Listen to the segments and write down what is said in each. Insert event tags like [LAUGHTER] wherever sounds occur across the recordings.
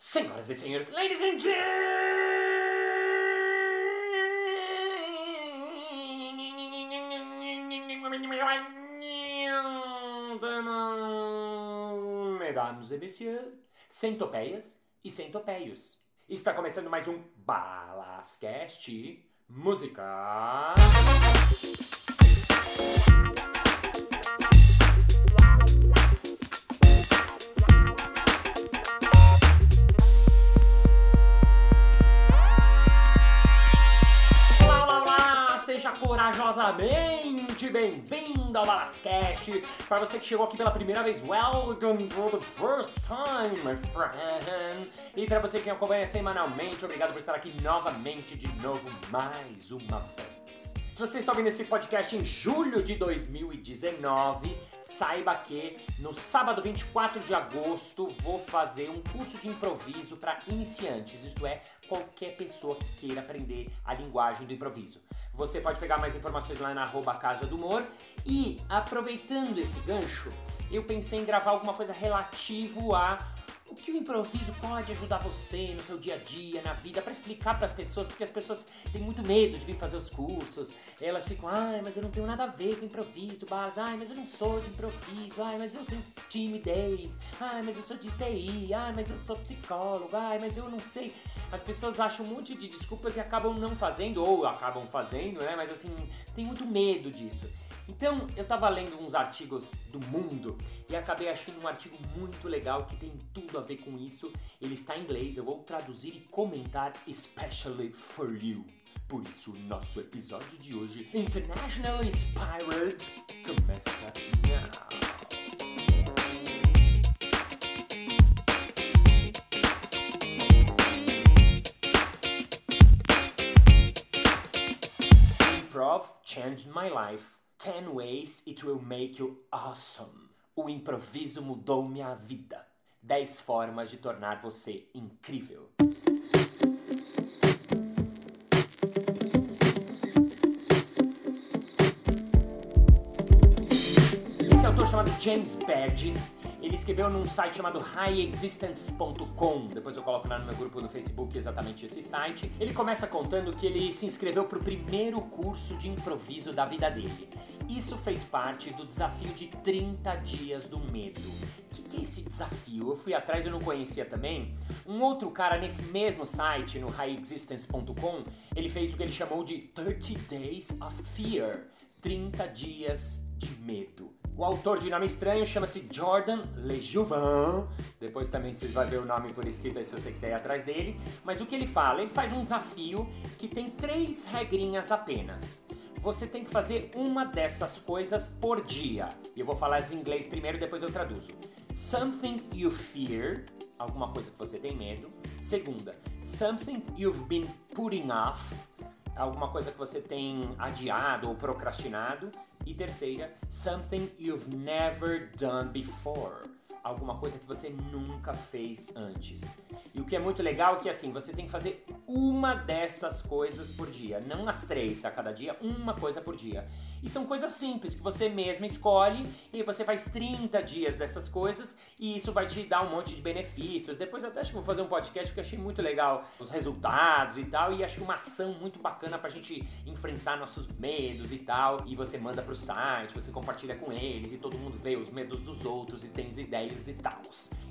Senhoras e senhores, ladies and gentlemen, mesdames et messieurs, centopeias e centopeios. Está começando mais um Balascast Música. Corajosamente bem-vindo ao Balascast. Para você que chegou aqui pela primeira vez, welcome for the first time, my friend. E para você que acompanha semanalmente, obrigado por estar aqui novamente, de novo, mais uma vez. Se você está ouvindo esse podcast em julho de 2019, saiba que no sábado 24 de agosto vou fazer um curso de improviso para iniciantes, isto é, qualquer pessoa que queira aprender a linguagem do improviso. Você pode pegar mais informações lá na arroba Casa do Humor e, aproveitando esse gancho, eu pensei em gravar alguma coisa relativo a o que o improviso pode ajudar você no seu dia a dia, na vida, para explicar para as pessoas, porque as pessoas têm muito medo de vir fazer os cursos. Elas ficam, ai, mas eu não tenho nada a ver com improviso, ai, mas eu não sou de improviso, ai, mas eu tenho timidez, ai, mas eu sou de TI, ai, mas eu sou psicólogo, ai, mas eu não sei. As pessoas acham um monte de desculpas e acabam não fazendo, ou acabam fazendo, né? Mas assim, tem muito medo disso. Então, eu tava lendo uns artigos do mundo e acabei achando um artigo muito legal que tem tudo a ver com isso. Ele está em inglês, eu vou traduzir e comentar especially for you. Por isso, o nosso episódio de hoje, International Inspired, começa now. Improv changed my life. 10 ways it will make you awesome. O improviso mudou minha vida. 10 formas de tornar você incrível. Esse autor chamado James Burgess, ele escreveu num site chamado highexistence.com. Depois eu coloco lá no meu grupo no Facebook exatamente esse site. Ele começa contando que ele se inscreveu para o primeiro curso de improviso da vida dele. Isso fez parte do desafio de 30 dias do medo. O que, que é esse desafio? Eu fui atrás, eu não conhecia também. Um outro cara nesse mesmo site, no highexistence.com, ele fez o que ele chamou de 30 Days of Fear 30 dias de medo. O autor de nome estranho chama-se Jordan Lejouvin. Depois também vocês vão ver o nome por escrito aí se você quiser ir atrás dele. Mas o que ele fala? Ele faz um desafio que tem três regrinhas apenas. Você tem que fazer uma dessas coisas por dia. E eu vou falar em inglês primeiro, depois eu traduzo. Something you fear, alguma coisa que você tem medo. Segunda, something you've been putting off, alguma coisa que você tem adiado ou procrastinado. E terceira, something you've never done before. Alguma coisa que você nunca fez antes. E o que é muito legal é que assim, você tem que fazer uma dessas coisas por dia, não as três a cada dia, uma coisa por dia. E são coisas simples que você mesma escolhe e você faz 30 dias dessas coisas e isso vai te dar um monte de benefícios. Depois eu até acho que vou fazer um podcast porque achei muito legal os resultados e tal e acho que uma ação muito bacana pra gente enfrentar nossos medos e tal. E você manda pro site, você compartilha com eles e todo mundo vê os medos dos outros e tem as ideias e tal.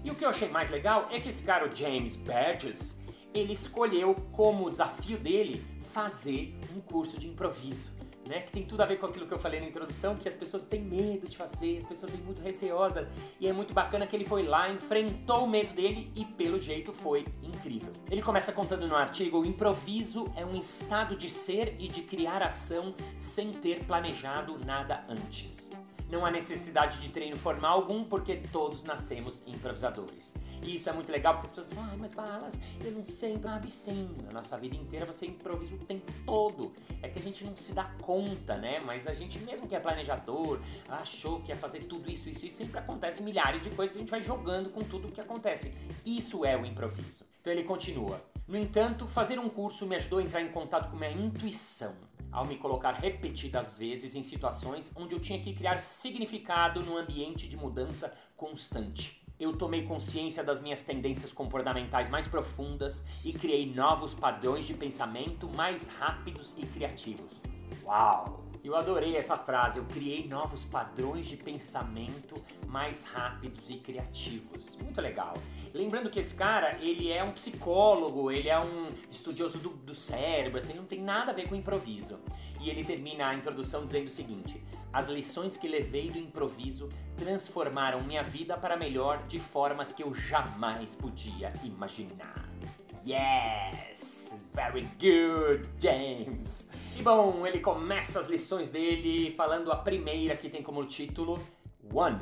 E o que eu achei mais legal é que esse cara, o James Burgess, ele escolheu como desafio dele fazer um curso de improviso. Né, que tem tudo a ver com aquilo que eu falei na introdução, que as pessoas têm medo de fazer, as pessoas têm muito receosas, e é muito bacana que ele foi lá, enfrentou o medo dele e pelo jeito foi incrível. Ele começa contando no artigo: o improviso é um estado de ser e de criar ação sem ter planejado nada antes. Não há necessidade de treino formal algum, porque todos nascemos improvisadores. E isso é muito legal porque as pessoas falam, ai, mas balas, eu não sei, sabe sim. Na nossa vida inteira você improvisa o tempo todo. É que a gente não se dá conta, né? Mas a gente, mesmo que é planejador, achou que ia fazer tudo isso, isso, e sempre acontece milhares de coisas, a gente vai jogando com tudo o que acontece. Isso é o improviso. Então ele continua. No entanto, fazer um curso me ajudou a entrar em contato com minha intuição ao me colocar repetidas vezes em situações onde eu tinha que criar significado num ambiente de mudança constante. eu tomei consciência das minhas tendências comportamentais mais profundas e criei novos padrões de pensamento mais rápidos e criativos. Uau! Eu adorei essa frase. Eu criei novos padrões de pensamento mais rápidos e criativos. Muito legal. Lembrando que esse cara, ele é um psicólogo, ele é um estudioso do, do cérebro, assim, não tem nada a ver com improviso. E ele termina a introdução dizendo o seguinte: As lições que levei do improviso transformaram minha vida para melhor de formas que eu jamais podia imaginar. Yes! Very good, James! E bom, ele começa as lições dele falando a primeira que tem como título One.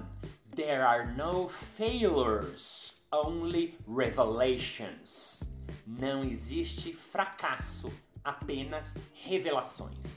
There are no failures, only revelations. Não existe fracasso, apenas revelações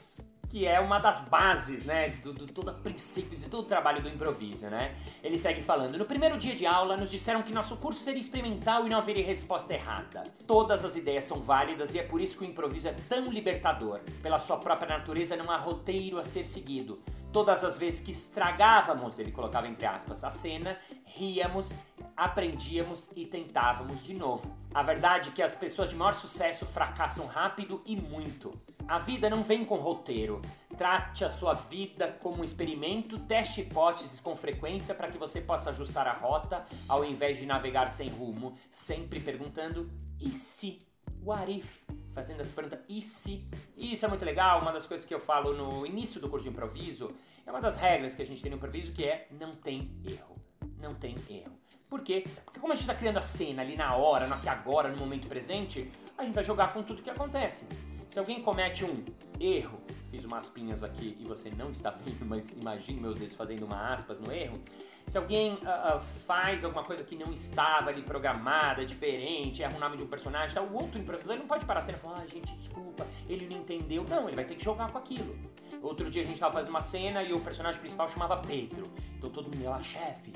que é uma das bases, né, do, do todo princípio de todo o trabalho do improviso, né? Ele segue falando: No primeiro dia de aula, nos disseram que nosso curso seria experimental e não haveria resposta errada. Todas as ideias são válidas e é por isso que o improviso é tão libertador. Pela sua própria natureza, não há roteiro a ser seguido. Todas as vezes que estragávamos, ele colocava entre aspas, a cena, ríamos, aprendíamos e tentávamos de novo. A verdade é que as pessoas de maior sucesso fracassam rápido e muito. A vida não vem com roteiro. Trate a sua vida como um experimento, teste hipóteses com frequência para que você possa ajustar a rota ao invés de navegar sem rumo, sempre perguntando e se? What if? Fazendo essa pergunta e se? E isso é muito legal, uma das coisas que eu falo no início do curso de improviso, é uma das regras que a gente tem no improviso que é não tem erro. Não tem erro. Por quê? Porque como a gente está criando a cena ali na hora, no aqui agora, no momento presente, a gente vai jogar com tudo que acontece. Se alguém comete um erro, fiz umas pinhas aqui e você não está vendo, mas imagine meus dedos fazendo uma aspas no erro. Se alguém uh, uh, faz alguma coisa que não estava ali programada, diferente, erra o nome de um personagem, tá, o outro improvisador não pode parar a cena e falar, ah, gente, desculpa, ele não entendeu. Não, ele vai ter que jogar com aquilo. Outro dia a gente estava fazendo uma cena e o personagem principal chamava Pedro. Então todo mundo ia lá, chefe,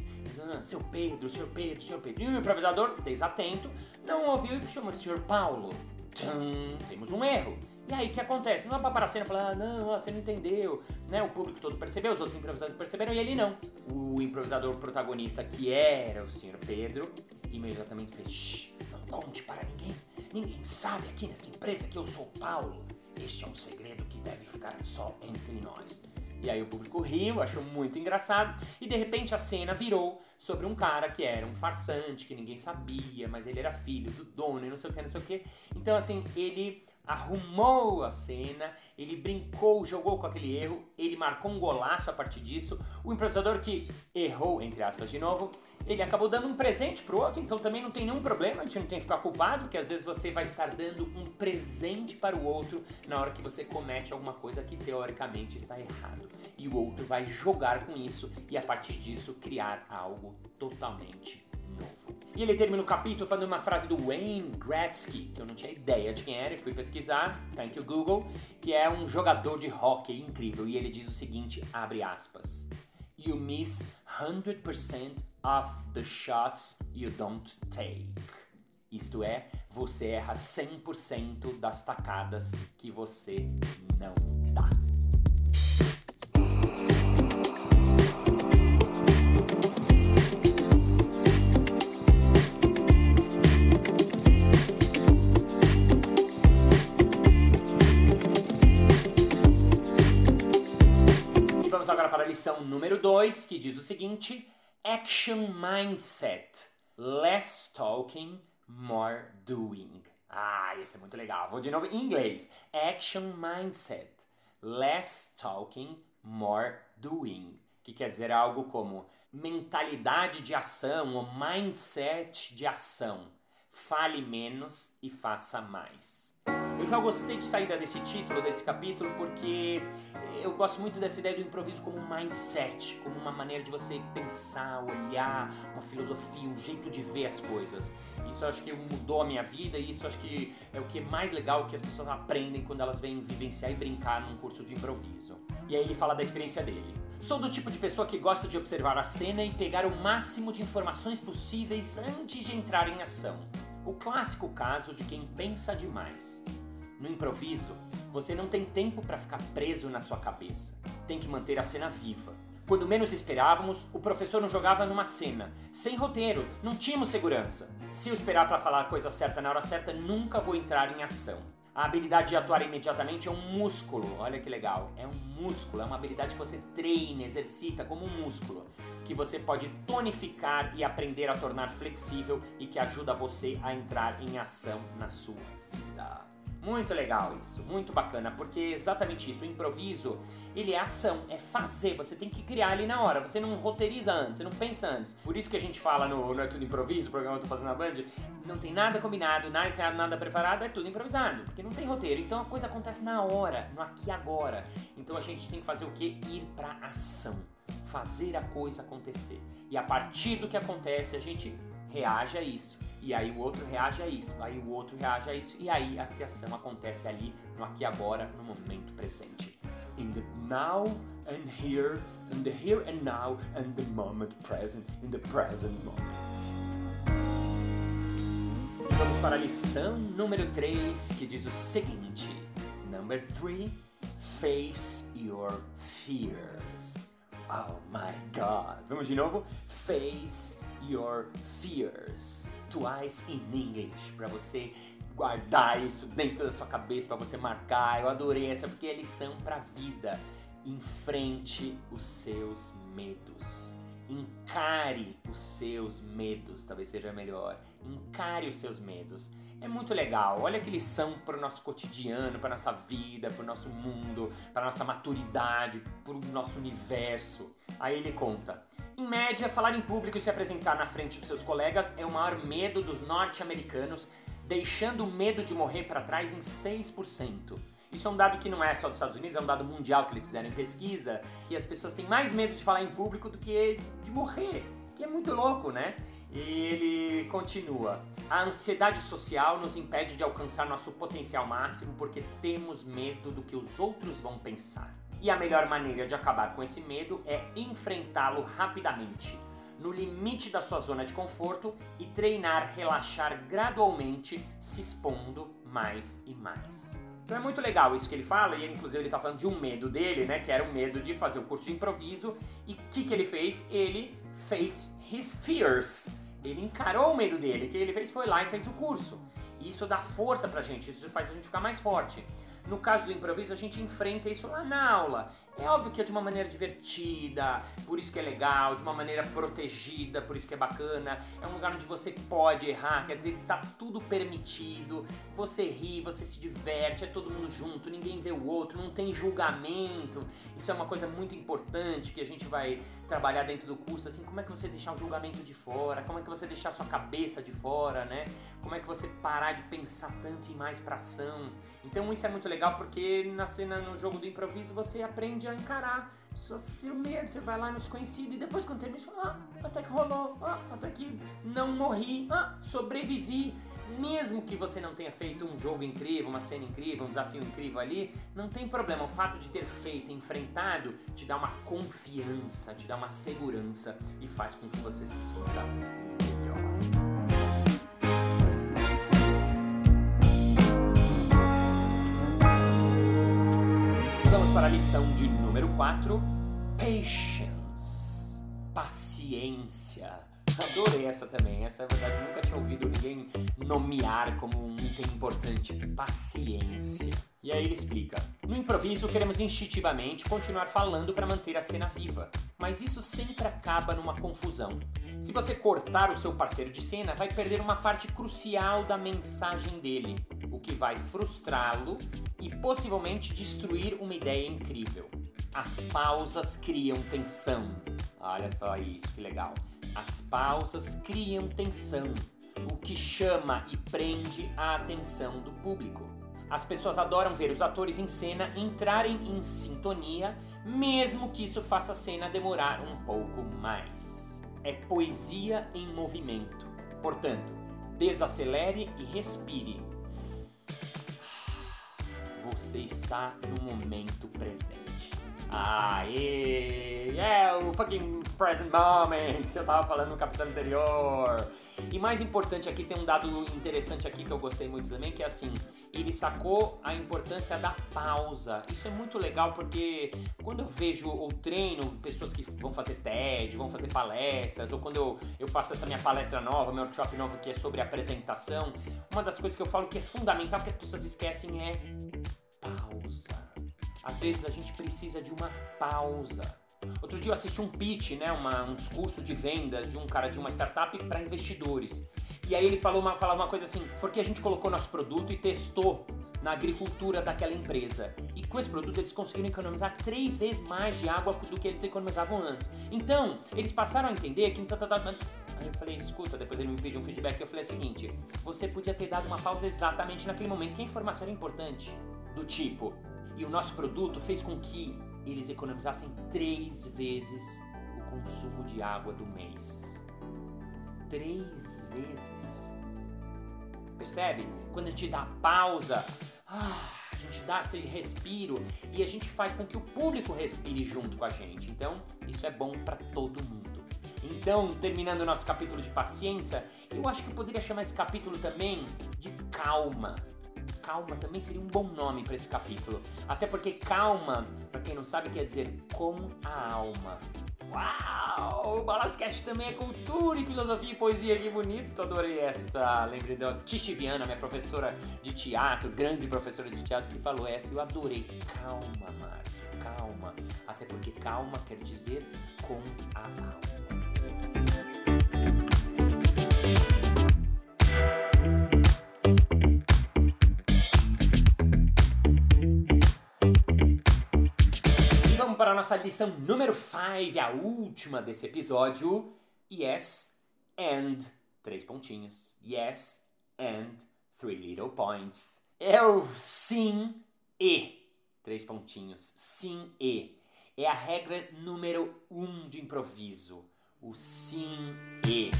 seu Pedro, seu Pedro, seu Pedro. E o improvisador, desatento, não ouviu e chamou de senhor Paulo. Tchum, temos um erro. E aí o que acontece? Não é pra parar a cena falar, ah, não, você não entendeu, né? O público todo percebeu, os outros improvisadores perceberam e ele não. O improvisador protagonista, que era o senhor Pedro, imediatamente fez, Shh, não conte para ninguém. Ninguém sabe aqui nessa empresa que eu sou Paulo. Este é um segredo que deve ficar só entre nós. E aí o público riu, achou muito engraçado, e de repente a cena virou sobre um cara que era um farsante, que ninguém sabia, mas ele era filho do dono e não sei o que, não sei o que. Então, assim, ele arrumou a cena, ele brincou, jogou com aquele erro, ele marcou um golaço a partir disso. O improvisador que errou, entre aspas, de novo, ele acabou dando um presente pro outro, então também não tem nenhum problema, a gente não tem que ficar culpado, porque às vezes você vai estar dando um presente para o outro na hora que você comete alguma coisa que teoricamente está errado. E o outro vai jogar com isso e a partir disso criar algo totalmente. E ele termina o capítulo falando uma frase do Wayne Gretzky, que eu não tinha ideia de quem era e fui pesquisar, thank you Google, que é um jogador de hockey incrível. E ele diz o seguinte, abre aspas, You miss 100% of the shots you don't take. Isto é, você erra 100% das tacadas que você não dá. Número 2, que diz o seguinte: Action Mindset. Less talking, more doing. Ah, esse é muito legal. Vou de novo em inglês. Action Mindset. Less talking, more doing. Que quer dizer algo como mentalidade de ação ou mindset de ação. Fale menos e faça mais. Eu já gostei de sair desse título, desse capítulo, porque eu gosto muito dessa ideia do improviso como um mindset, como uma maneira de você pensar, olhar, uma filosofia, um jeito de ver as coisas. Isso acho que mudou a minha vida e isso acho que é o que é mais legal que as pessoas aprendem quando elas vêm vivenciar e brincar num curso de improviso. E aí ele fala da experiência dele. Sou do tipo de pessoa que gosta de observar a cena e pegar o máximo de informações possíveis antes de entrar em ação. O clássico caso de quem pensa demais. No improviso, você não tem tempo para ficar preso na sua cabeça. Tem que manter a cena viva. Quando menos esperávamos, o professor nos jogava numa cena, sem roteiro, não tínhamos segurança. Se eu esperar para falar a coisa certa na hora certa, nunca vou entrar em ação. A habilidade de atuar imediatamente é um músculo, olha que legal. É um músculo, é uma habilidade que você treina, exercita como um músculo, que você pode tonificar e aprender a tornar flexível e que ajuda você a entrar em ação na sua vida. Muito legal isso, muito bacana, porque é exatamente isso, o improviso, ele é ação, é fazer, você tem que criar ali na hora, você não roteiriza antes, você não pensa antes. Por isso que a gente fala no Não é tudo improviso, o programa que eu tô fazendo na Band, não tem nada combinado, nada ensaiado, nada preparado, é tudo improvisado, porque não tem roteiro, então a coisa acontece na hora, no aqui e agora. Então a gente tem que fazer o que? Ir pra ação, fazer a coisa acontecer. E a partir do que acontece, a gente reage a isso. E aí o outro reage a isso, aí o outro reage a isso, e aí a criação acontece ali, no aqui agora, no momento presente. In the now and here, in the here and now, and the moment present, in the present moment. Vamos para a lição número 3, que diz o seguinte: Number 3, face your fears. Oh my god. Vamos de novo? Face your fears. Twice in English, para você guardar isso dentro da sua cabeça, para você marcar. Eu adorei essa porque é lição para vida. Enfrente os seus medos. Encare os seus medos, talvez seja melhor. Encare os seus medos. É muito legal. Olha que lição para o nosso cotidiano, para nossa vida, para o nosso mundo, para nossa maturidade, para o nosso universo. Aí ele conta: em média, falar em público e se apresentar na frente dos seus colegas é o maior medo dos norte-americanos, deixando o medo de morrer para trás em 6%. Isso é um dado que não é só dos Estados Unidos, é um dado mundial que eles fizeram em pesquisa, que as pessoas têm mais medo de falar em público do que de morrer, que é muito louco, né? E ele continua: A ansiedade social nos impede de alcançar nosso potencial máximo porque temos medo do que os outros vão pensar. E a melhor maneira de acabar com esse medo é enfrentá-lo rapidamente, no limite da sua zona de conforto e treinar relaxar gradualmente, se expondo mais e mais. Então é muito legal isso que ele fala, e inclusive ele está falando de um medo dele, né? Que era o medo de fazer o curso de improviso. E o que, que ele fez? Ele fez his fears. Ele encarou o medo dele. O que ele fez foi lá e fez o curso. E isso dá força pra gente, isso faz a gente ficar mais forte. No caso do improviso, a gente enfrenta isso lá na aula. É óbvio que é de uma maneira divertida, por isso que é legal, de uma maneira protegida, por isso que é bacana. É um lugar onde você pode errar, quer dizer, tá tudo permitido. Você ri, você se diverte, é todo mundo junto, ninguém vê o outro, não tem julgamento. Isso é uma coisa muito importante que a gente vai trabalhar dentro do curso, assim, como é que você deixar o julgamento de fora, como é que você deixar a sua cabeça de fora, né? Como é que você parar de pensar tanto em mais pra ação. Então isso é muito legal porque na cena, no jogo do improviso, você aprende a encarar o seu medo, você vai lá no desconhecido e depois quando termina, você fala, ah, até que rolou, ah, até que não morri, ah, sobrevivi. Mesmo que você não tenha feito um jogo incrível, uma cena incrível, um desafio incrível ali, não tem problema. O fato de ter feito, enfrentado, te dá uma confiança, te dá uma segurança e faz com que você se sinta para a lição de número 4, Patience. Paciência. Adorei essa também. Essa, na verdade, nunca tinha ouvido ninguém nomear como um item importante. Paciência. E aí ele explica: No improviso, queremos instintivamente continuar falando para manter a cena viva, mas isso sempre acaba numa confusão. Se você cortar o seu parceiro de cena, vai perder uma parte crucial da mensagem dele, o que vai frustrá-lo e possivelmente destruir uma ideia incrível. As pausas criam tensão. Olha só isso, que legal. As pausas criam tensão, o que chama e prende a atenção do público. As pessoas adoram ver os atores em cena entrarem em sintonia, mesmo que isso faça a cena demorar um pouco mais é poesia em movimento. Portanto, desacelere e respire. Você está no momento presente. Aê! É o fucking present moment que eu tava falando no capítulo anterior. E mais importante aqui, tem um dado interessante aqui que eu gostei muito também, que é assim, ele sacou a importância da pausa. Isso é muito legal porque quando eu vejo ou treino pessoas que vão fazer TED, vão fazer palestras, ou quando eu, eu faço essa minha palestra nova, meu workshop novo que é sobre apresentação, uma das coisas que eu falo que é fundamental que as pessoas esquecem é pausa. Às vezes a gente precisa de uma pausa. Outro dia eu assisti um pitch, né, uma, um discurso de vendas de um cara de uma startup para investidores. E aí ele falou uma, falava uma coisa assim, porque a gente colocou nosso produto e testou na agricultura daquela empresa. E com esse produto eles conseguiram economizar três vezes mais de água do que eles economizavam antes. Então, eles passaram a entender que. Aí eu falei, escuta, depois ele me pediu um feedback, eu falei o seguinte: você podia ter dado uma pausa exatamente naquele momento, que a informação era importante. Do tipo, e o nosso produto fez com que eles economizassem três vezes o consumo de água do mês. Três vezes. Percebe? Quando a gente dá pausa, ah, a gente dá esse respiro e a gente faz com que o público respire junto com a gente. Então, isso é bom para todo mundo. Então, terminando o nosso capítulo de paciência, eu acho que eu poderia chamar esse capítulo também de calma calma também seria um bom nome para esse capítulo. Até porque calma, para quem não sabe, quer dizer com a alma. Uau! O Balascast também é cultura e filosofia e poesia, que bonito! Adorei essa. Lembrei da Tichi Viana, minha professora de teatro, grande professora de teatro, que falou essa. Eu adorei. Calma, Márcio, calma. Até porque calma quer dizer com a alma. Nossa lição número 5, a última desse episódio. Yes and três pontinhos. Yes and three little points. É o sim e três pontinhos. Sim e é a regra número um de improviso. O sim e.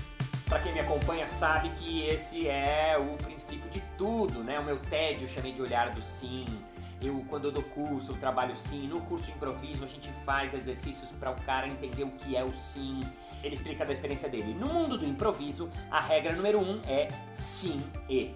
Para quem me acompanha sabe que esse é o princípio de tudo, né? O meu tédio chamei de olhar do sim eu, quando eu dou curso, eu trabalho sim. No curso de improviso, a gente faz exercícios para o cara entender o que é o sim. Ele explica da experiência dele. No mundo do improviso, a regra número um é sim e.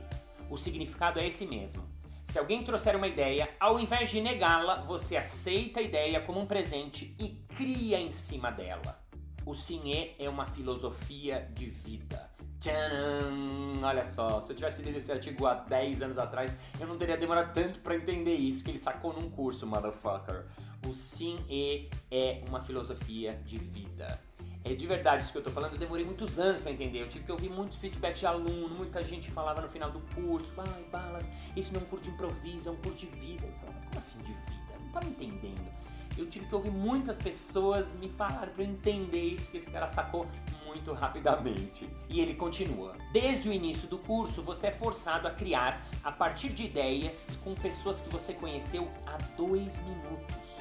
O significado é esse mesmo. Se alguém trouxer uma ideia, ao invés de negá-la, você aceita a ideia como um presente e cria em cima dela. O sim e é uma filosofia de vida. Tcharam! Olha só, se eu tivesse lido esse artigo há 10 anos atrás, eu não teria demorado tanto para entender isso que ele sacou num curso, motherfucker. O sim e é uma filosofia de vida. É de verdade isso que eu tô falando, eu demorei muitos anos para entender. Eu tive que ouvir muitos feedbacks de aluno, muita gente falava no final do curso, ai, balas, isso não é um curso de improviso, é um curso de vida. Eu falava, como assim de vida? Não tava entendendo eu tive que ouvir muitas pessoas me falar para eu entender isso que esse cara sacou muito rapidamente. E ele continua: Desde o início do curso, você é forçado a criar a partir de ideias com pessoas que você conheceu há dois minutos.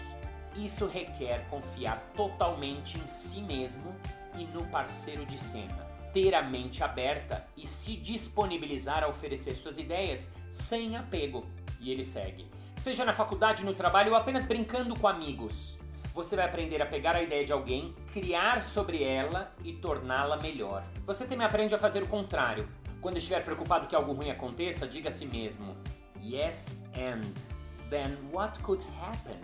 Isso requer confiar totalmente em si mesmo e no parceiro de cena. Ter a mente aberta e se disponibilizar a oferecer suas ideias sem apego. E ele segue seja na faculdade, no trabalho ou apenas brincando com amigos. Você vai aprender a pegar a ideia de alguém, criar sobre ela e torná-la melhor. Você também aprende a fazer o contrário. Quando estiver preocupado que algo ruim aconteça, diga a si mesmo: Yes and. Then what could happen?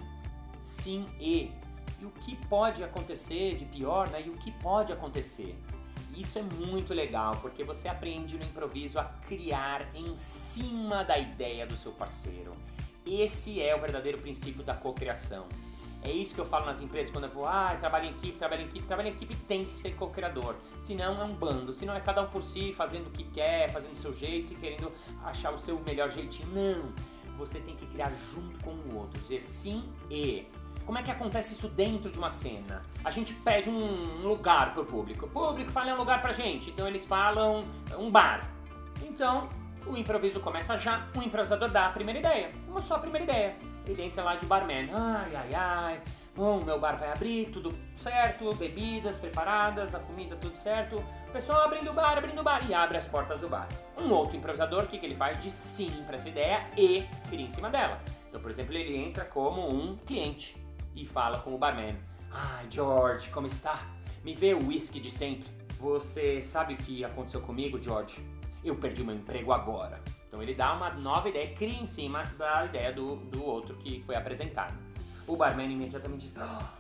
Sim e. E o que pode acontecer de pior, né? E o que pode acontecer? Isso é muito legal, porque você aprende no improviso a criar em cima da ideia do seu parceiro. Esse é o verdadeiro princípio da cocriação. É isso que eu falo nas empresas quando eu vou, ah, trabalho em equipe, trabalho em equipe, trabalho em equipe tem que ser co-criador. Senão é um bando, senão é cada um por si, fazendo o que quer, fazendo o seu jeito e querendo achar o seu melhor jeitinho. Não! Você tem que criar junto com o outro, dizer sim e. Como é que acontece isso dentro de uma cena? A gente pede um lugar pro público. O público fala um lugar pra gente, então eles falam um bar. Então, o improviso começa já, o improvisador dá a primeira ideia, uma só primeira ideia. Ele entra lá de barman, ai, ai, ai, bom, meu bar vai abrir, tudo certo, bebidas preparadas, a comida tudo certo. O pessoal abrindo o bar, abrindo o bar e abre as portas do bar. Um outro improvisador, o que, que ele faz? De sim para essa ideia e cria em cima dela. Então, por exemplo, ele entra como um cliente e fala com o barman, ai, George, como está? Me vê o whisky de sempre você sabe o que aconteceu comigo, George? Eu perdi meu emprego agora. Então ele dá uma nova ideia, cria em cima da ideia do, do outro que foi apresentado. O barman imediatamente diz: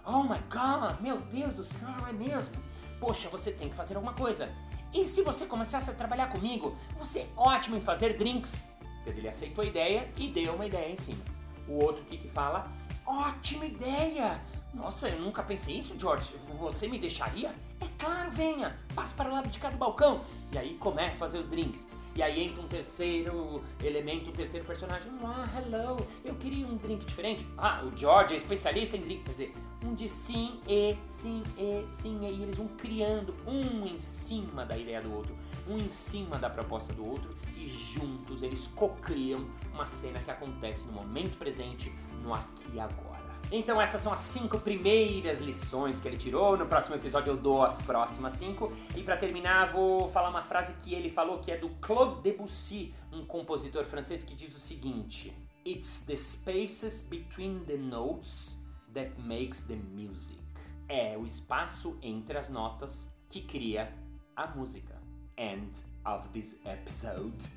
Oh my god, meu Deus do céu, é mesmo? Poxa, você tem que fazer alguma coisa. E se você começasse a trabalhar comigo, você é ótimo em fazer drinks. Quer dizer, ele aceitou a ideia e deu uma ideia em cima. O outro que, que fala: Ótima ideia! Nossa, eu nunca pensei isso, George. Você me deixaria? É claro, venha. Passe para o lado de cá do balcão. E aí começa a fazer os drinks. E aí entra um terceiro elemento, um terceiro personagem. Ah, hello, eu queria um drink diferente. Ah, o George é especialista em drink. Quer dizer, um de sim e, sim e, sim e. E eles vão criando um em cima da ideia do outro, um em cima da proposta do outro. E juntos eles co-criam uma cena que acontece no momento presente, no aqui e agora. Então essas são as cinco primeiras lições que ele tirou. No próximo episódio eu dou as próximas cinco. E para terminar vou falar uma frase que ele falou que é do Claude Debussy, um compositor francês que diz o seguinte: It's the spaces between the notes that makes the music. É o espaço entre as notas que cria a música. End of this episode.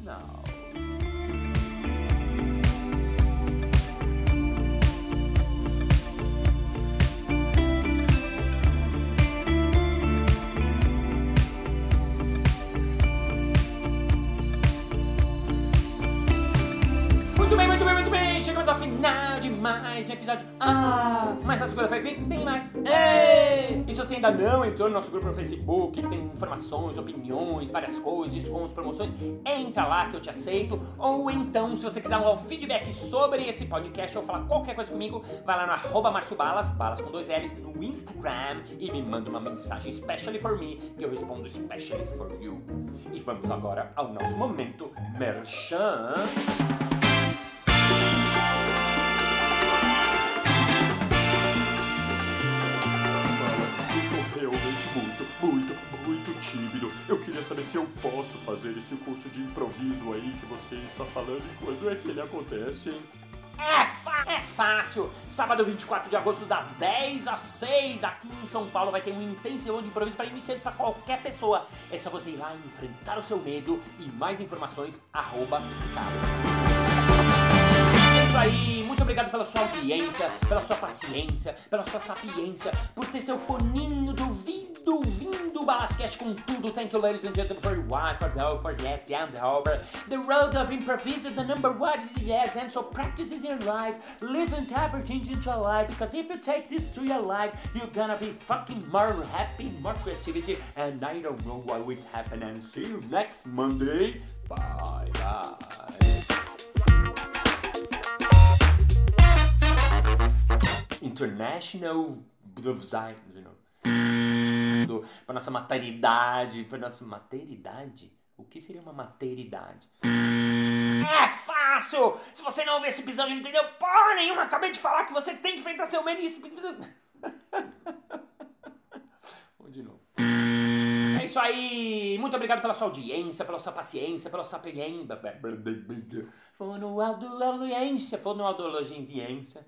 Now. Mais um episódio. Ah, mas na segunda-feira tem mais. Ei! E se você ainda não entrou no nosso grupo no Facebook, que tem informações, opiniões, várias coisas, descontos, promoções, entra lá que eu te aceito. Ou então, se você quiser um feedback sobre esse podcast ou falar qualquer coisa comigo, vai lá no arroba Balas, balas com dois L's, no Instagram e me manda uma mensagem especially for me, que eu respondo especially for you. E vamos agora ao nosso momento merchan. Saber se eu posso fazer esse curso de improviso aí que você está falando e quando é que ele acontece, hein? É, é fácil! Sábado 24 de agosto, das 10 às 6, aqui em São Paulo, vai ter um intensivão de improviso para iniciantes para qualquer pessoa. É só você ir lá enfrentar o seu medo e mais informações, arroba casa isso aí, muito obrigado pela sua audiência, pela sua paciência, pela sua sapiência, por ter seu foninho do ouvido vindo Balasquete com tudo. Thank you, ladies and gentlemen, for what, for the, for yes, and over. The road of improvisation, the number one is yes, and so practice is your life. Live and change into your life, because if you take this to your life, you're gonna be fucking more happy, more creativity, and I don't know what will happen. And see you next Monday. Bye bye. International Design, para nossa maternidade, para nossa maternidade. O que seria uma maternidade? É fácil! Se você não ouviu esse episódio, não entendeu porra nenhuma. Acabei de falar que você tem que enfrentar seu medo [LAUGHS] de novo. É isso aí. Muito obrigado pela sua audiência, pela sua paciência, pela sua paciência. Fonoaudiência.